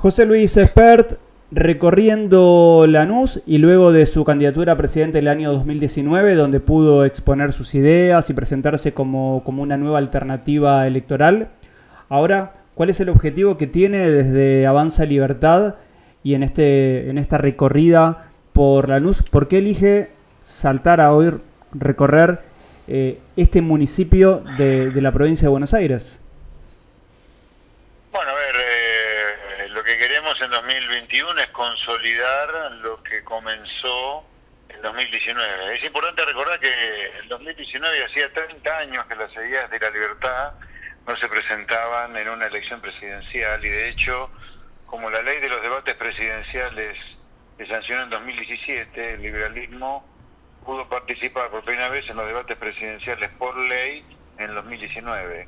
José Luis Espert, recorriendo Lanús y luego de su candidatura a presidente el año 2019, donde pudo exponer sus ideas y presentarse como, como una nueva alternativa electoral. Ahora, ¿cuál es el objetivo que tiene desde Avanza Libertad y en, este, en esta recorrida por Lanús? ¿Por qué elige saltar a hoy recorrer eh, este municipio de, de la provincia de Buenos Aires? Bueno, a ver, eh, lo que queremos en 2021 es consolidar lo que comenzó en 2019. Es importante recordar que en 2019 hacía 30 años que las ideas de la libertad no se presentaban en una elección presidencial y de hecho, como la ley de los debates presidenciales se sancionó en 2017, el liberalismo pudo participar por primera vez en los debates presidenciales por ley en 2019.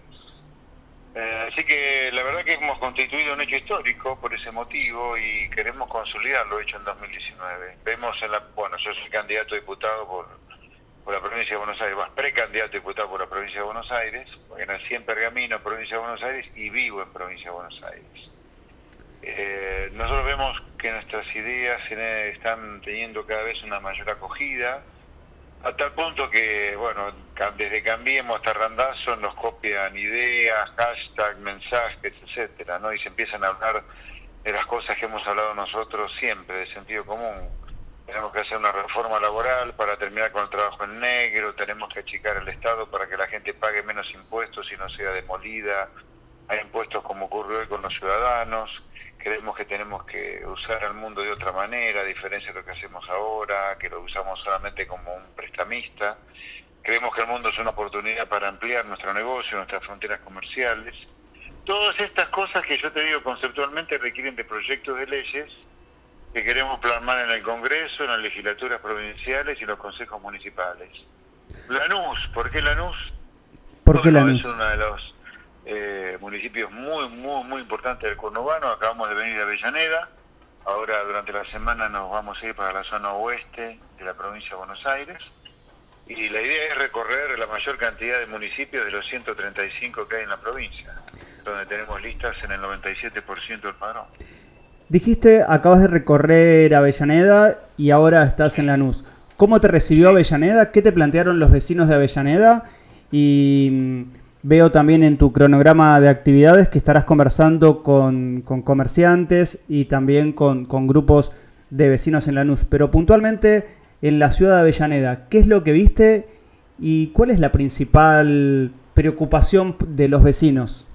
Eh, así que la verdad que hemos constituido un hecho histórico por ese motivo y queremos consolidar lo hecho en 2019. Vemos en la, bueno, yo soy candidato a diputado por, por la provincia de Buenos Aires, más precandidato a diputado por la provincia de Buenos Aires, porque nací en Pergamino, provincia de Buenos Aires, y vivo en provincia de Buenos Aires. Eh, nosotros vemos que nuestras ideas están teniendo cada vez una mayor acogida, a tal punto que, bueno, desde Cambiemos hasta Randazo nos copian ideas, hashtags, mensajes, etcétera, ¿no? Y se empiezan a hablar de las cosas que hemos hablado nosotros siempre, de sentido común. Tenemos que hacer una reforma laboral para terminar con el trabajo en negro, tenemos que achicar el Estado para que la gente pague menos impuestos y no sea demolida a impuestos como ocurre hoy con los ciudadanos creemos que tenemos que usar al mundo de otra manera, a diferencia de lo que hacemos ahora, que lo usamos solamente como un prestamista. Creemos que el mundo es una oportunidad para ampliar nuestro negocio, nuestras fronteras comerciales. Todas estas cosas que yo te digo conceptualmente requieren de proyectos de leyes que queremos plasmar en el Congreso, en las legislaturas provinciales y en los consejos municipales. Lanús, ¿por qué Lanús? ¿Por qué Lanús? Es uno de los eh, municipios muy, muy, muy importantes del conurbano. Acabamos de venir de Avellaneda. Ahora durante la semana nos vamos a ir para la zona oeste de la provincia de Buenos Aires. Y la idea es recorrer la mayor cantidad de municipios de los 135 que hay en la provincia, donde tenemos listas en el 97% del padrón. Dijiste, acabas de recorrer Avellaneda y ahora estás en Lanús. ¿Cómo te recibió Avellaneda? ¿Qué te plantearon los vecinos de Avellaneda? Y Veo también en tu cronograma de actividades que estarás conversando con, comerciantes y también con, grupos de vecinos en Lanús. Pero puntualmente en la ciudad de Avellaneda, ¿qué es lo que viste y cuál es la principal preocupación de los vecinos?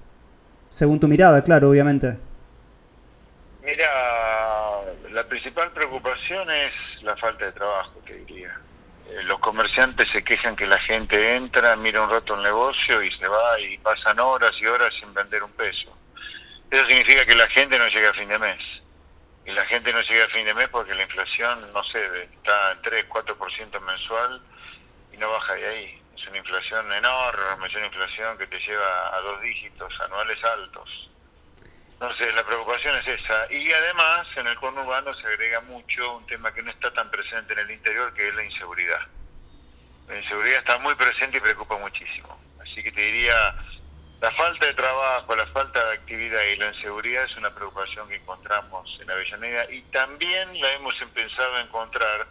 Según tu mirada, claro, obviamente. Mira, la principal preocupación es la falta de trabajo, te diría. Eh, los comerciantes se quejan que la gente entra, mira un rato el negocio y se va y pasan horas y horas sin vender un peso. Eso significa que la gente no llega a fin de mes. Y la gente no llega a fin de mes porque la inflación, no sé, está en 3, 4% mensual y no baja de ahí. Es una inflación enorme, es una inflación que te lleva a dos dígitos anuales altos. Entonces la preocupación es esa. Y además en el conurbano se agrega mucho un tema que no está tan presente en el interior, que es la inseguridad. La inseguridad está muy presente y preocupa muchísimo. Así que te diría, la falta de trabajo, la falta de actividad y la inseguridad es una preocupación que encontramos en Avellaneda y también la hemos empezado a encontrar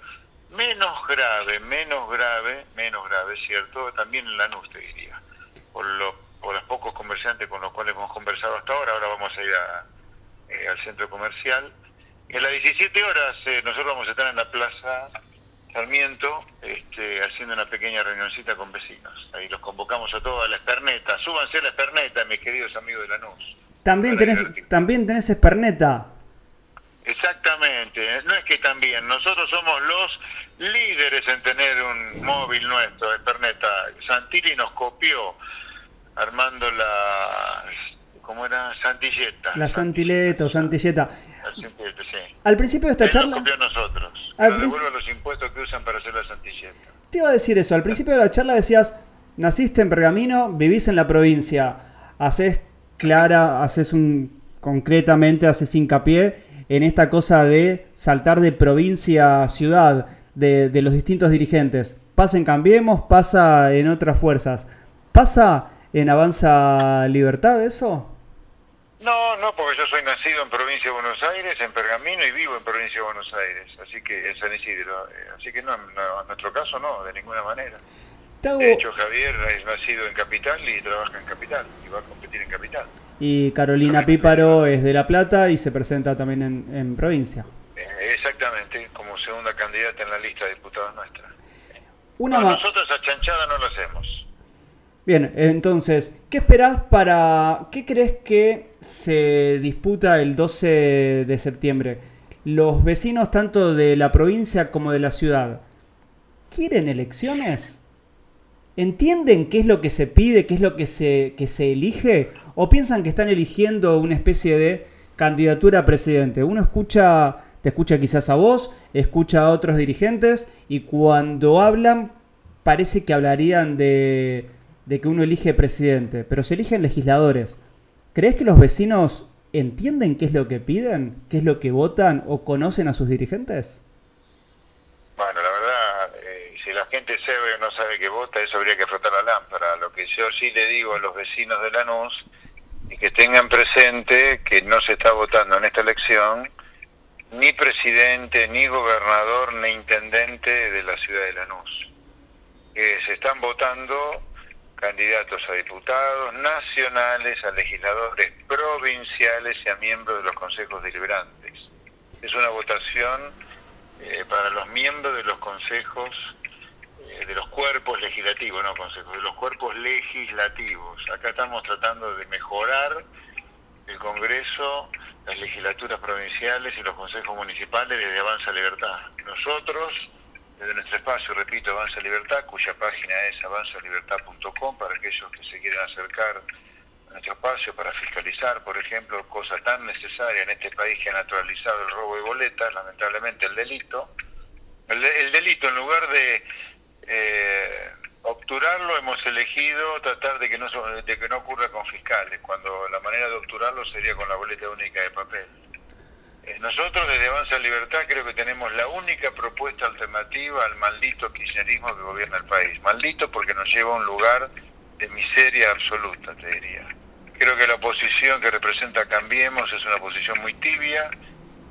menos grave, menos grave, menos grave, ¿cierto? También en Lanús, te diría, por lo o los pocos comerciantes con los cuales hemos conversado hasta ahora, ahora vamos a ir eh, al centro comercial. Y a las 17 horas eh, nosotros vamos a estar en la plaza Sarmiento este, haciendo una pequeña reunioncita con vecinos. Ahí los convocamos a todos a la esperneta. Súbanse a la esperneta, mis queridos amigos de la NUS. También tenés, también tenés esperneta. Exactamente, no es que también, nosotros somos los líderes en tener un móvil nuestro, Esperneta. Santilli nos copió armando la. ¿Cómo era? Santilleta. La Santileta o Santilleta. sí. Al principio de esta charla. Nos a nosotros. Al los impuestos que usan para hacer la Santilleta. Te iba a decir eso. Al principio de la charla decías: naciste en Pergamino, vivís en la provincia. Haces clara, haces un. concretamente, haces hincapié en esta cosa de saltar de provincia a ciudad, de, de los distintos dirigentes. Pasa en Cambiemos, pasa en otras fuerzas. Pasa en Avanza Libertad eso? No, no, porque yo soy nacido en provincia de Buenos Aires, en Pergamino, y vivo en provincia de Buenos Aires, así que en San Isidro. Eh, así que no, en nuestro caso no, de ninguna manera. De hecho, Javier es nacido en Capital y trabaja en Capital, y va a competir en Capital. Y Carolina Píparo es de La Plata y se presenta también en, provincia. Eh, exactamente, como segunda candidata en la lista de diputados nuestra. Una nosotros a chanchada no lo hacemos. Bien, entonces, ¿qué esperás para... ¿Qué crees que se disputa el 12 de septiembre? Los vecinos tanto de la provincia como de la ciudad, ¿quieren elecciones? ¿Entienden qué es lo que se pide, qué es lo que se, que se elige? ¿O piensan que están eligiendo una especie de candidatura a presidente? Uno escucha, te escucha quizás a vos, escucha a otros dirigentes y cuando hablan parece que hablarían de, de que uno elige presidente, pero se eligen legisladores. ¿Crees que los vecinos entienden qué es lo que piden, qué es lo que votan o conocen a sus dirigentes? Bueno, la verdad, eh, si la gente sabe o no sabe que vota, eso habría que frotar la lámpara. Lo que yo sí le digo a los vecinos de Lanús es que tengan presente que no se está votando en esta elección ni presidente, ni gobernador, ni intendente de la ciudad de Lanús. Eh, se están votando candidatos a diputados nacionales, a legisladores provinciales y a miembros de los consejos deliberantes. Es una votación eh, para los miembros de los consejos, eh, de los cuerpos legislativos, no consejos, de los cuerpos legislativos. Acá estamos tratando de mejorar el Congreso, las legislaturas provinciales y los consejos municipales desde Avanza Libertad. Nosotros desde nuestro espacio, repito, Avanza Libertad, cuya página es avanzalibertad.com para aquellos que se quieran acercar a nuestro espacio para fiscalizar, por ejemplo, cosa tan necesaria en este país que ha naturalizado el robo de boletas, lamentablemente el delito. El, delito, en lugar de eh, obturarlo, hemos elegido tratar de que, no, de que no ocurra con fiscales, cuando la manera de obturarlo sería con la boleta única de papel. Eh, nosotros desde Avanza Libertad creo que tenemos la única propuesta alternativa al maldito kirchnerismo que gobierna el país. Maldito porque nos lleva a un lugar de miseria absoluta, te diría. Creo que la oposición que representa Cambiemos es una oposición muy tibia.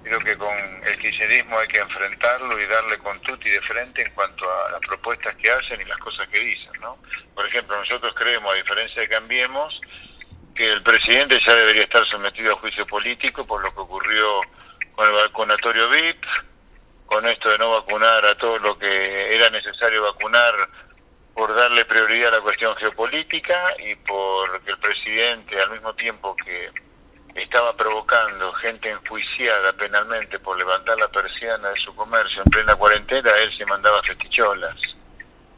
Creo que con el kirchnerismo hay que enfrentarlo y darle con tutti de frente en cuanto a las propuestas que hacen y las cosas que dicen. ¿no? Por ejemplo, nosotros creemos, a diferencia de Cambiemos, que el presidente ya debería estar sometido a juicio político por lo que ocurrió con el vacunatorio VIP, con esto de no vacunar a todo lo que era necesario vacunar por darle prioridad a la cuestión geopolítica y porque el presidente al mismo tiempo que estaba provocando gente enjuiciada penalmente por levantar la persiana de su comercio en plena cuarentena, él se mandaba festicholas.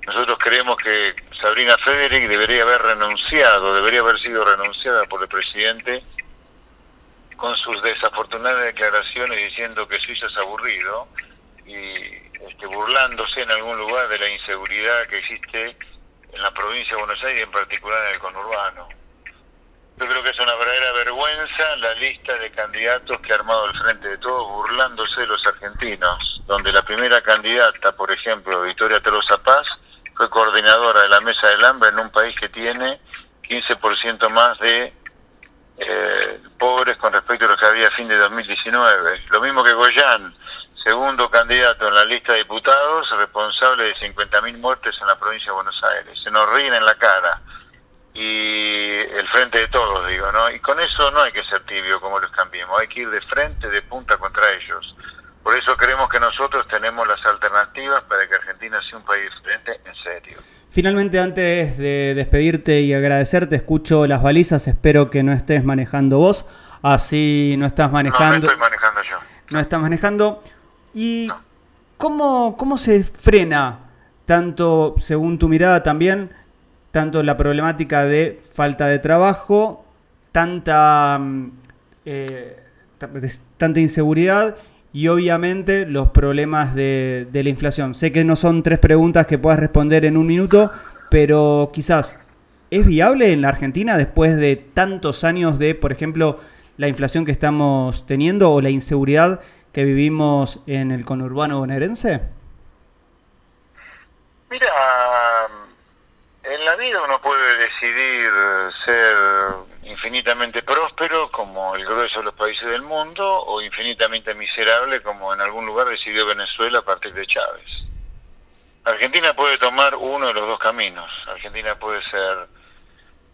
Nosotros creemos que Sabrina Federic debería haber renunciado, debería haber sido renunciada por el presidente con sus desafortunadas declaraciones diciendo que Suiza es aburrido y este, burlándose en algún lugar de la inseguridad que existe en la provincia de Buenos Aires y en particular en el conurbano. Yo creo que es una verdadera vergüenza la lista de candidatos que ha armado el Frente de Todos burlándose de los argentinos, donde la primera candidata, por ejemplo, Victoria Tolosa Paz, fue coordinadora de la Mesa del Hambre en un país que tiene 15% más de eh, pobres con respecto a lo que había a fin de 2019. Lo mismo que Goyán, segundo candidato en la lista de diputados, responsable de 50.000 muertes en la provincia de Buenos Aires. Se nos ríen en la cara. Y el frente de todos, digo, ¿no? Y con eso no hay que ser tibio como los cambiemos, hay que ir de frente, de punta contra ellos. Por eso creemos que nosotros tenemos las alternativas para que Argentina sea un país diferente en serio. Finalmente, antes de despedirte y agradecerte, escucho las balizas. Espero que no estés manejando vos. Así no estás manejando. No, no estoy manejando yo. No estás manejando. ¿Y cómo, cómo se frena, tanto según tu mirada también, tanto la problemática de falta de trabajo, tanta, mm, eh, tanta inseguridad y obviamente los problemas de, la inflación. Sé que no son tres preguntas que puedas responder en un minuto, pero quizás, ¿es viable en la Argentina después de tantos años de, por ejemplo, la inflación que estamos teniendo o la inseguridad que vivimos en el conurbano bonaerense? Mira, en la vida uno puede decidir ser infinitamente próspero como el grueso de los países del mundo o infinitamente miserable como en algún lugar decidió Venezuela a partir de Chávez. Argentina puede tomar uno de los dos caminos. Argentina puede ser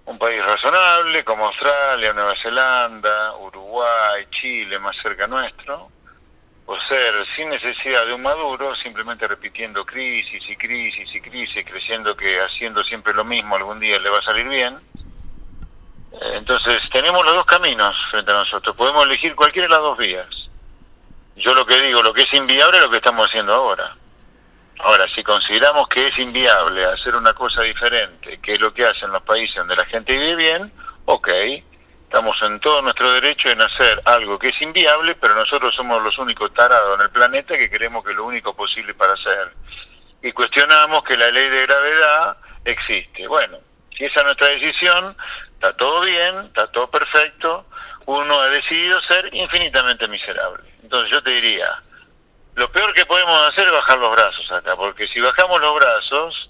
un país razonable como Australia, Nueva Zelanda, Uruguay, Chile, más cerca nuestro, o ser sin necesidad de un Maduro, simplemente repitiendo crisis y crisis y crisis, creyendo que haciendo siempre lo mismo algún día le va a salir bien. Entonces tenemos los dos caminos frente a nosotros, podemos elegir cualquiera de las dos vías. Yo lo que digo, lo que es inviable es lo que estamos haciendo ahora. Ahora, si consideramos que es inviable hacer una cosa diferente, que es lo que hacen los países donde la gente vive bien, ok, estamos en todo nuestro derecho en hacer algo que es inviable, pero nosotros somos los únicos tarados en el planeta que queremos que lo único posible para hacer. Y cuestionamos que la ley de gravedad existe. Bueno, si esa es nuestra decisión, está todo bien, está todo perfecto, uno ha decidido ser infinitamente miserable. Entonces yo te diría, lo peor que podemos hacer es bajar los brazos acá, porque si bajamos los brazos,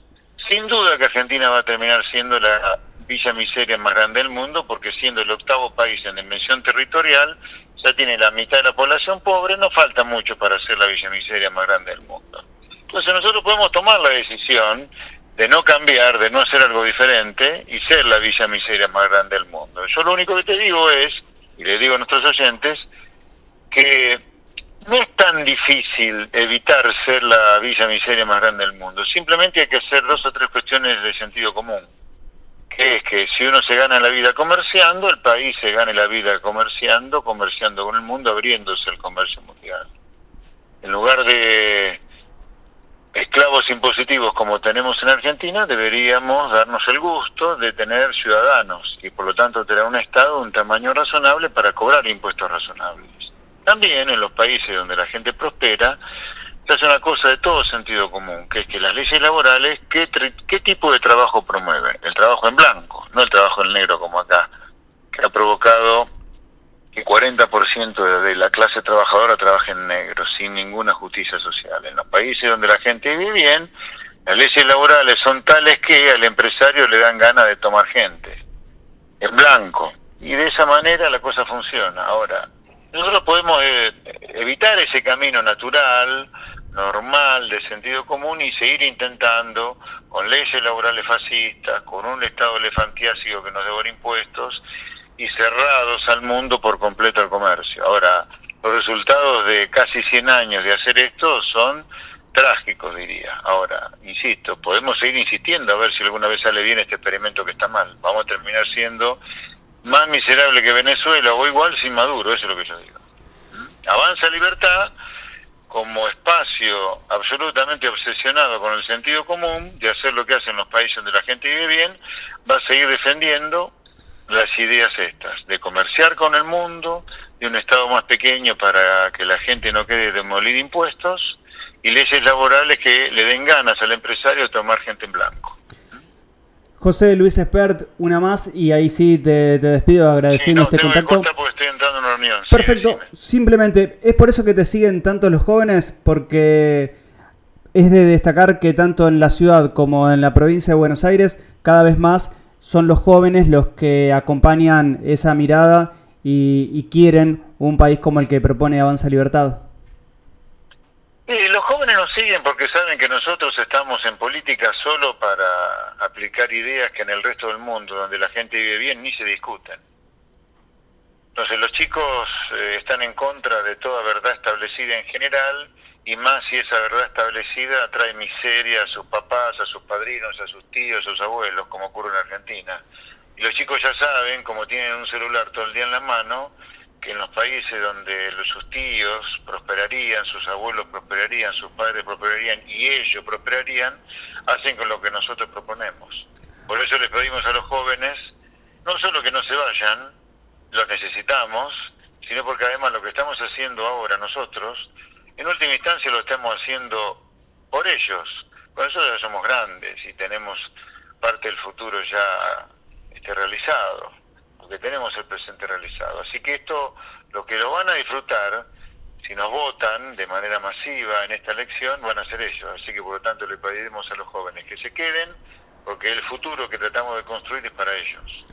sin duda que Argentina va a terminar siendo la villa miseria más grande del mundo, porque siendo el octavo país en dimensión territorial, ya tiene la mitad de la población pobre, no falta mucho para ser la villa miseria más grande del mundo. Entonces nosotros podemos tomar la decisión de no cambiar, de no hacer algo diferente y ser la villa miseria más grande del mundo. Yo lo único que te digo es, y le digo a nuestros oyentes, que no es tan difícil evitar ser la villa miseria más grande del mundo. Simplemente hay que hacer dos o tres cuestiones de sentido común. Que es que si uno se gana la vida comerciando, el país se gane la vida comerciando, comerciando con el mundo, abriéndose el comercio mundial. En lugar de esclavos impositivos como tenemos en Argentina, deberíamos darnos el gusto de tener ciudadanos y por lo tanto tener un Estado de un tamaño razonable para cobrar impuestos razonables. También en los países donde la gente prospera, se hace una cosa de todo sentido común, que es que las leyes laborales, ¿qué, qué tipo de trabajo promueven? El trabajo en blanco, no el trabajo en negro como acá, que ha provocado que 40% de la clase trabajadora trabaje en negro, sin ninguna justicia social. En los países donde la gente vive bien, las leyes laborales son tales que al empresario le dan ganas de tomar gente, en blanco. Y de esa manera la cosa funciona. Ahora, nosotros podemos eh, evitar ese camino natural, normal, de sentido común y seguir intentando, con leyes laborales fascistas, con un Estado elefantiásico que nos devora impuestos y cerrados al mundo por completo al comercio. Ahora, los resultados de casi 100 años de hacer esto son trágicos, diría. Ahora, insisto, podemos seguir insistiendo a ver si alguna vez sale bien este experimento que está mal. Vamos a terminar siendo más miserable que Venezuela o igual sin Maduro, eso es lo que yo digo. Avanza Libertad como espacio absolutamente obsesionado con el sentido común de hacer lo que hacen los países donde la gente vive bien, va a seguir defendiendo las ideas estas, de comerciar con el mundo, de un Estado más pequeño para que la gente no quede demolida impuestos y leyes laborales que le den ganas al empresario de tomar gente en blanco. José Luis Espert, una más y ahí sí te, despido agradeciendo este contacto. estoy entrando en una reunión. Perfecto, simplemente es por eso que te siguen tanto los jóvenes, porque es de destacar que tanto en la ciudad como en la provincia de Buenos Aires, cada vez más son los jóvenes los que acompañan esa mirada y, quieren un país como el que propone Avanza Libertad. Y los jóvenes nos siguen porque saben que nosotros estamos en política solo para aplicar ideas que en el resto del mundo, donde la gente vive bien, ni se discuten. Entonces los chicos eh, están en contra de toda verdad establecida en general y más si esa verdad establecida trae miseria a sus papás, a sus padrinos, a sus tíos, a sus abuelos, como ocurre en Argentina. Y los chicos ya saben, como tienen un celular todo el día en la mano, que en los países donde sus tíos prosperarían, sus abuelos prosperarían, sus padres prosperarían y ellos prosperarían, hacen con lo que nosotros proponemos. Por eso les pedimos a los jóvenes, no solo que no se vayan, los necesitamos, sino porque además lo que estamos haciendo ahora nosotros, en última instancia lo estamos haciendo por ellos. Por nosotros ya somos grandes y tenemos parte del futuro ya este, realizado que tenemos el presente realizado. Así que esto, lo que lo van a disfrutar, si nos votan de manera masiva en esta elección, van a ser ellos. Así que por lo tanto le pediremos a los jóvenes que se queden, porque el futuro que tratamos de construir es para ellos.